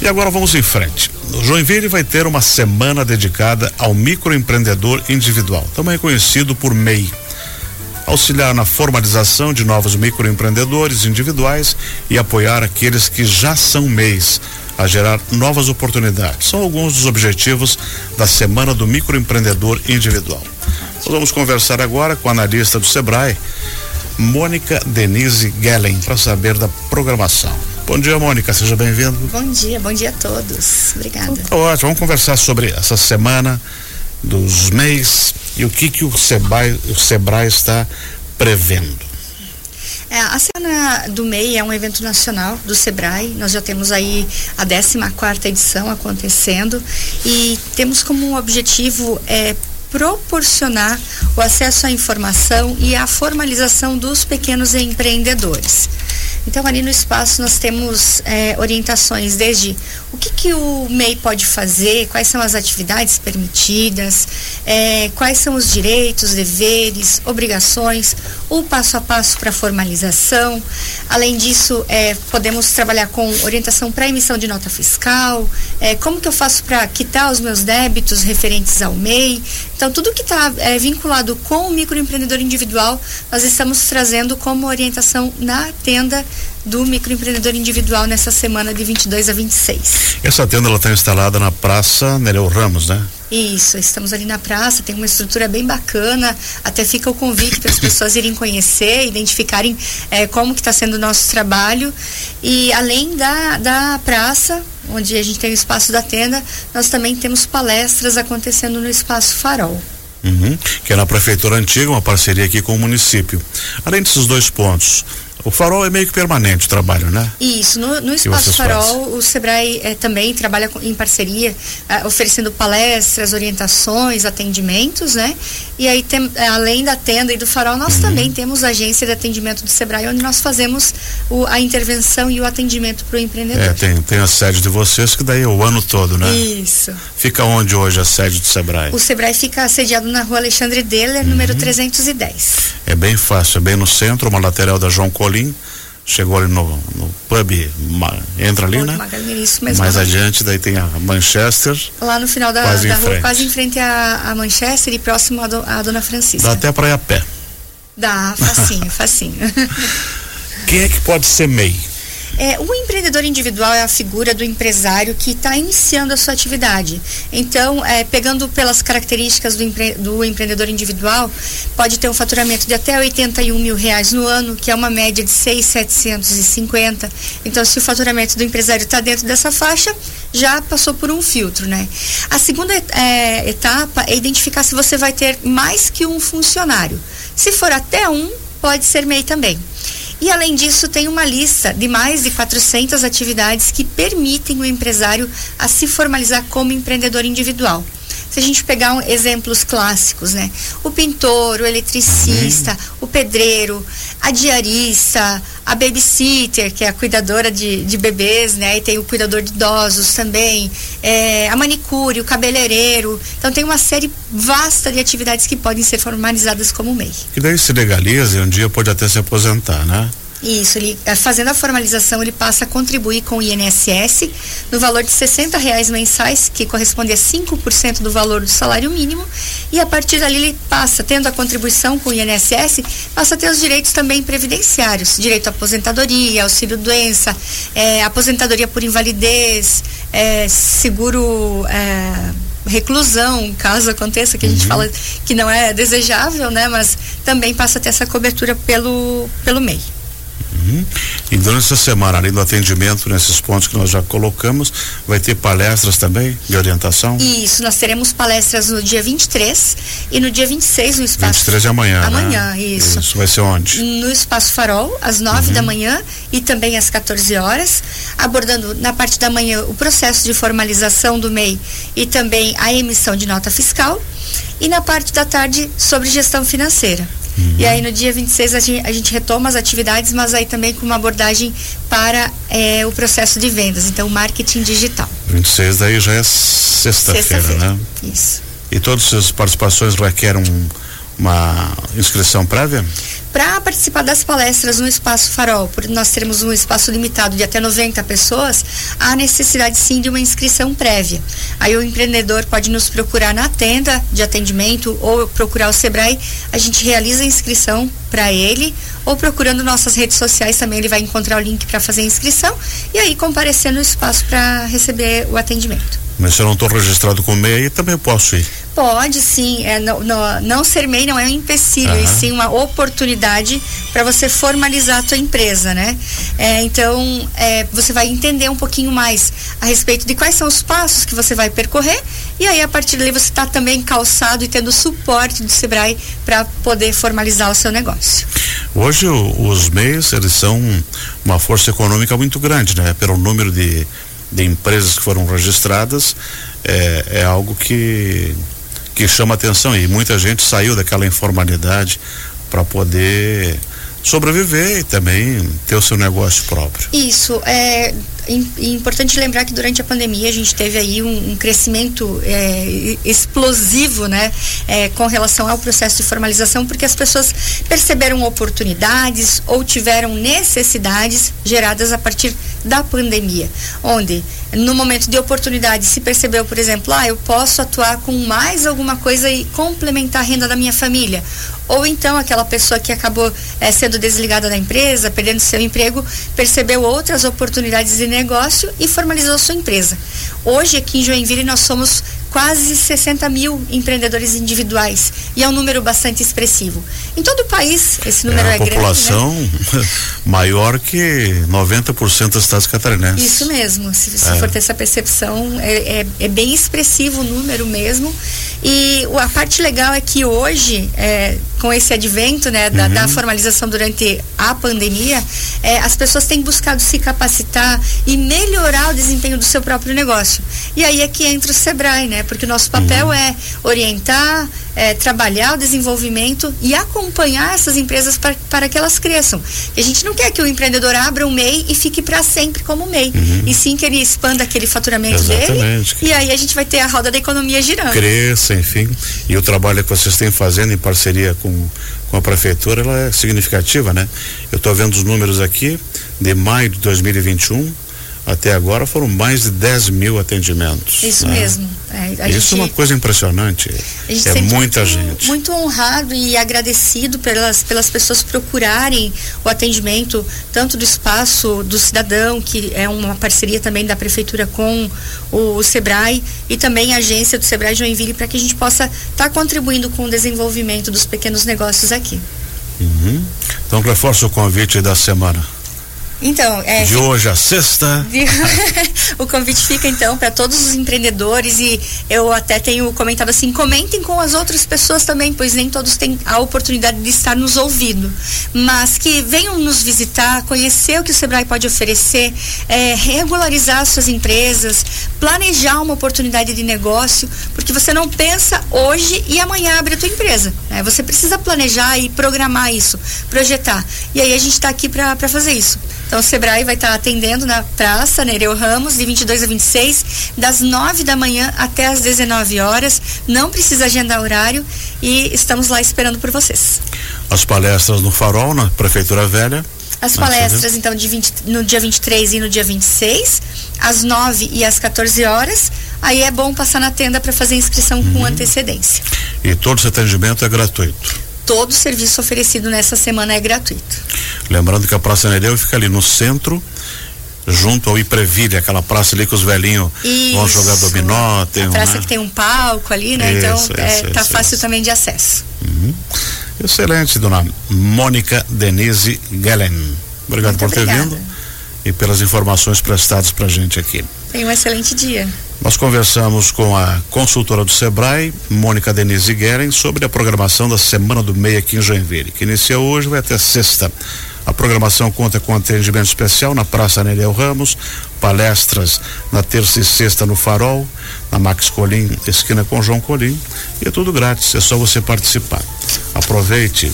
E agora vamos em frente. Joinville vai ter uma semana dedicada ao microempreendedor individual, também conhecido por MEI. Auxiliar na formalização de novos microempreendedores individuais e apoiar aqueles que já são MEIs a gerar novas oportunidades. São alguns dos objetivos da Semana do Microempreendedor Individual. Nós vamos conversar agora com a analista do Sebrae, Mônica Denise Gellen, para saber da programação. Bom dia, Mônica, seja bem-vindo. Bom dia, bom dia a todos. Obrigada. Então, ótimo, vamos conversar sobre essa semana dos MEIs e o que que o Sebrae, o Sebrae está prevendo. É, a Semana do MEI é um evento nacional do Sebrae. Nós já temos aí a 14 quarta edição acontecendo e temos como objetivo é, proporcionar o acesso à informação e a formalização dos pequenos empreendedores. Então, ali no espaço, nós temos é, orientações desde o que, que o MEI pode fazer, quais são as atividades permitidas, é, quais são os direitos, deveres, obrigações, o passo a passo para formalização. Além disso, é, podemos trabalhar com orientação para emissão de nota fiscal, é, como que eu faço para quitar os meus débitos referentes ao MEI. Então, tudo que está é, vinculado com o microempreendedor individual, nós estamos trazendo como orientação na tenda do microempreendedor individual nessa semana de 22 a 26. Essa tenda ela está instalada na Praça Nereu Ramos, né? Isso, estamos ali na praça, tem uma estrutura bem bacana, até fica o convite para as pessoas irem conhecer, identificarem é, como que está sendo o nosso trabalho. E além da, da praça, onde a gente tem o espaço da tenda, nós também temos palestras acontecendo no espaço Farol. Uhum, que é na prefeitura antiga, uma parceria aqui com o município. Além desses dois pontos, o farol é meio que permanente o trabalho, né? Isso, no, no Espaço Farol, fazem? o Sebrae é, também trabalha com, em parceria, é, oferecendo palestras, orientações, atendimentos, né? E aí, tem, é, além da tenda e do farol, nós uhum. também temos a agência de atendimento do Sebrae, onde nós fazemos o, a intervenção e o atendimento para o empreendedor. É, tem, tem a sede de vocês, que daí é o ano todo, né? Isso. Fica onde hoje a sede do Sebrae? O Sebrae fica sediado na rua Alexandre Deller, uhum. número 310. É bem fácil, é bem no centro, uma lateral da João Chegou ali no, no pub, entra ali, né? Isso. Mais adiante, daí tem a Manchester. Lá no final da, da rua, quase em frente a, a Manchester e próximo à, do, à Dona Francisca. Dá até para ir a pé. Dá, facinho, facinho. Quem é que pode ser MEI? É, o empreendedor individual é a figura do empresário que está iniciando a sua atividade. Então, é, pegando pelas características do, empre do, empreendedor individual, pode ter um faturamento de até 81 mil reais no ano, que é uma média de 6,750. Então, se o faturamento do empresário está dentro dessa faixa, já passou por um filtro, né? A segunda é, etapa é identificar se você vai ter mais que um funcionário. Se for até um, pode ser MEI também. E além disso, tem uma lista de mais de 400 atividades que permitem o empresário a se formalizar como empreendedor individual. Se a gente pegar um, exemplos clássicos, né? O pintor, o eletricista, uhum. o pedreiro, a diarista, a babysitter, que é a cuidadora de, de bebês, né? E tem o cuidador de idosos também, é, a manicure, o cabeleireiro. Então tem uma série vasta de atividades que podem ser formalizadas como MEI. Que daí se legaliza e um dia pode até se aposentar, né? Isso, ele eh, fazendo a formalização, ele passa a contribuir com o INSS no valor de 60 reais mensais, que corresponde a 5% do valor do salário mínimo, e a partir dali ele passa, tendo a contribuição com o INSS, passa a ter os direitos também previdenciários, direito à aposentadoria, auxílio doença, é, aposentadoria por invalidez, é, seguro reclusão, caso aconteça, que a gente uhum. fala que não é desejável, né? Mas também passa a ter essa cobertura pelo, pelo MEI. Uhum. E durante essa semana, além do atendimento nesses pontos que nós já colocamos, vai ter palestras também de orientação? Isso, nós teremos palestras no dia 23 e no dia 26 no espaço. 23 de amanhã. Amanhã, né? isso. Isso vai ser onde? No Espaço Farol, às 9 uhum. da manhã e também às 14 horas, abordando na parte da manhã o processo de formalização do MEI e também a emissão de nota fiscal. E na parte da tarde sobre gestão financeira. Uhum. E aí no dia 26 a gente, a gente retoma as atividades, mas aí também com uma abordagem para é, o processo de vendas, então marketing digital. 26 daí já é sexta-feira, sexta né? Isso. E todas as participações requerem um, uma inscrição prévia? Para participar das palestras no Espaço Farol, por nós termos um espaço limitado de até 90 pessoas, há necessidade sim de uma inscrição prévia. Aí o empreendedor pode nos procurar na tenda de atendimento ou procurar o Sebrae, a gente realiza a inscrição para ele ou procurando nossas redes sociais também ele vai encontrar o link para fazer a inscrição e aí comparecer no espaço para receber o atendimento. Mas se eu não estou registrado com MEI, também posso ir. Pode sim, é, no, no, não ser MEI não é um empecilho, uhum. e sim uma oportunidade para você formalizar a tua empresa, né? É, então, é, você vai entender um pouquinho mais a respeito de quais são os passos que você vai percorrer e aí a partir dali você está também calçado e tendo suporte do Sebrae para poder formalizar o seu negócio. Hoje o, os MEIs, eles são uma força econômica muito grande, né? Pelo número de, de empresas que foram registradas, é, é algo que que chama atenção e muita gente saiu daquela informalidade para poder sobreviver e também ter o seu negócio próprio. Isso é importante lembrar que durante a pandemia a gente teve aí um, um crescimento é, explosivo, né, é, com relação ao processo de formalização, porque as pessoas perceberam oportunidades ou tiveram necessidades geradas a partir da pandemia, onde no momento de oportunidade se percebeu, por exemplo, ah, eu posso atuar com mais alguma coisa e complementar a renda da minha família, ou então aquela pessoa que acabou é, sendo desligada da empresa, perdendo seu emprego, percebeu outras oportunidades de negócio e formalizou sua empresa. Hoje aqui em Joinville nós somos quase 60 mil empreendedores individuais e é um número bastante expressivo. Em todo o país esse número é, é grande. população né? maior que 90% dos estados catarinenses. Isso mesmo, se, se é. for ter essa percepção, é, é, é, bem expressivo o número mesmo. E a parte legal é que hoje, é, com esse advento né, da, uhum. da, formalização durante a pandemia, é, as pessoas têm buscado se capacitar e melhorar o desempenho do seu próprio negócio. E aí é que entra o Sebrae, né? Porque o nosso papel uhum. é orientar, é, trabalhar o desenvolvimento e acompanhar essas empresas para, para que elas cresçam. E a gente não quer que o empreendedor abra um MEI e fique para sempre como MEI, uhum. e sim que ele expanda aquele faturamento Exatamente. dele. E aí a gente vai ter a roda da economia girando. Cresça, enfim. E o trabalho que vocês têm fazendo em parceria com, com a prefeitura, ela é significativa, né? Eu estou vendo os números aqui de maio de 2021 até agora foram mais de 10 mil atendimentos. Isso né? mesmo. É, Isso gente, é uma coisa impressionante. é muita muito, gente. Muito honrado e agradecido pelas, pelas pessoas procurarem o atendimento, tanto do espaço do cidadão, que é uma parceria também da prefeitura com o, o Sebrae, e também a agência do Sebrae Joinville, para que a gente possa estar tá contribuindo com o desenvolvimento dos pequenos negócios aqui. Uhum. Então, reforço o convite da semana. Então, é, de hoje a sexta. De, o convite fica então para todos os empreendedores e eu até tenho comentado assim, comentem com as outras pessoas também, pois nem todos têm a oportunidade de estar nos ouvindo, mas que venham nos visitar, conhecer o que o Sebrae pode oferecer, é, regularizar suas empresas, planejar uma oportunidade de negócio, porque você não pensa hoje e amanhã abre a tua empresa. Né? Você precisa planejar e programar isso, projetar. E aí a gente está aqui para fazer isso. Então o Sebrae vai estar atendendo na Praça Nereu Ramos, de 22 a 26, das 9 da manhã até as 19 horas. Não precisa agendar horário e estamos lá esperando por vocês. As palestras no Farol, na Prefeitura Velha. As palestras, então, de 20, no dia 23 e no dia 26, às 9 e às 14 horas. Aí é bom passar na tenda para fazer inscrição uhum. com antecedência. E todo esse atendimento é gratuito? Todo o serviço oferecido nessa semana é gratuito. Lembrando que a Praça Nereu fica ali no centro, junto ao Ipreville, aquela praça ali que os velhinhos Isso. vão jogar dominó. Tem a praça que tem um palco ali, né? Então, isso, então isso, é, tá fácil também de acesso. Uhum. Excelente, dona Mônica Denise Gellen. Obrigado Muito por ter obrigada. vindo e pelas informações prestadas para gente aqui. Tenha um excelente dia. Nós conversamos com a consultora do Sebrae, Mônica Denise Gueren, sobre a programação da Semana do Meio aqui em Joinville, que inicia hoje vai até sexta. A programação conta com atendimento especial na Praça Nereu Ramos, palestras na terça e sexta no Farol, na Max Colim, esquina com João Colim, e é tudo grátis, é só você participar. Aproveite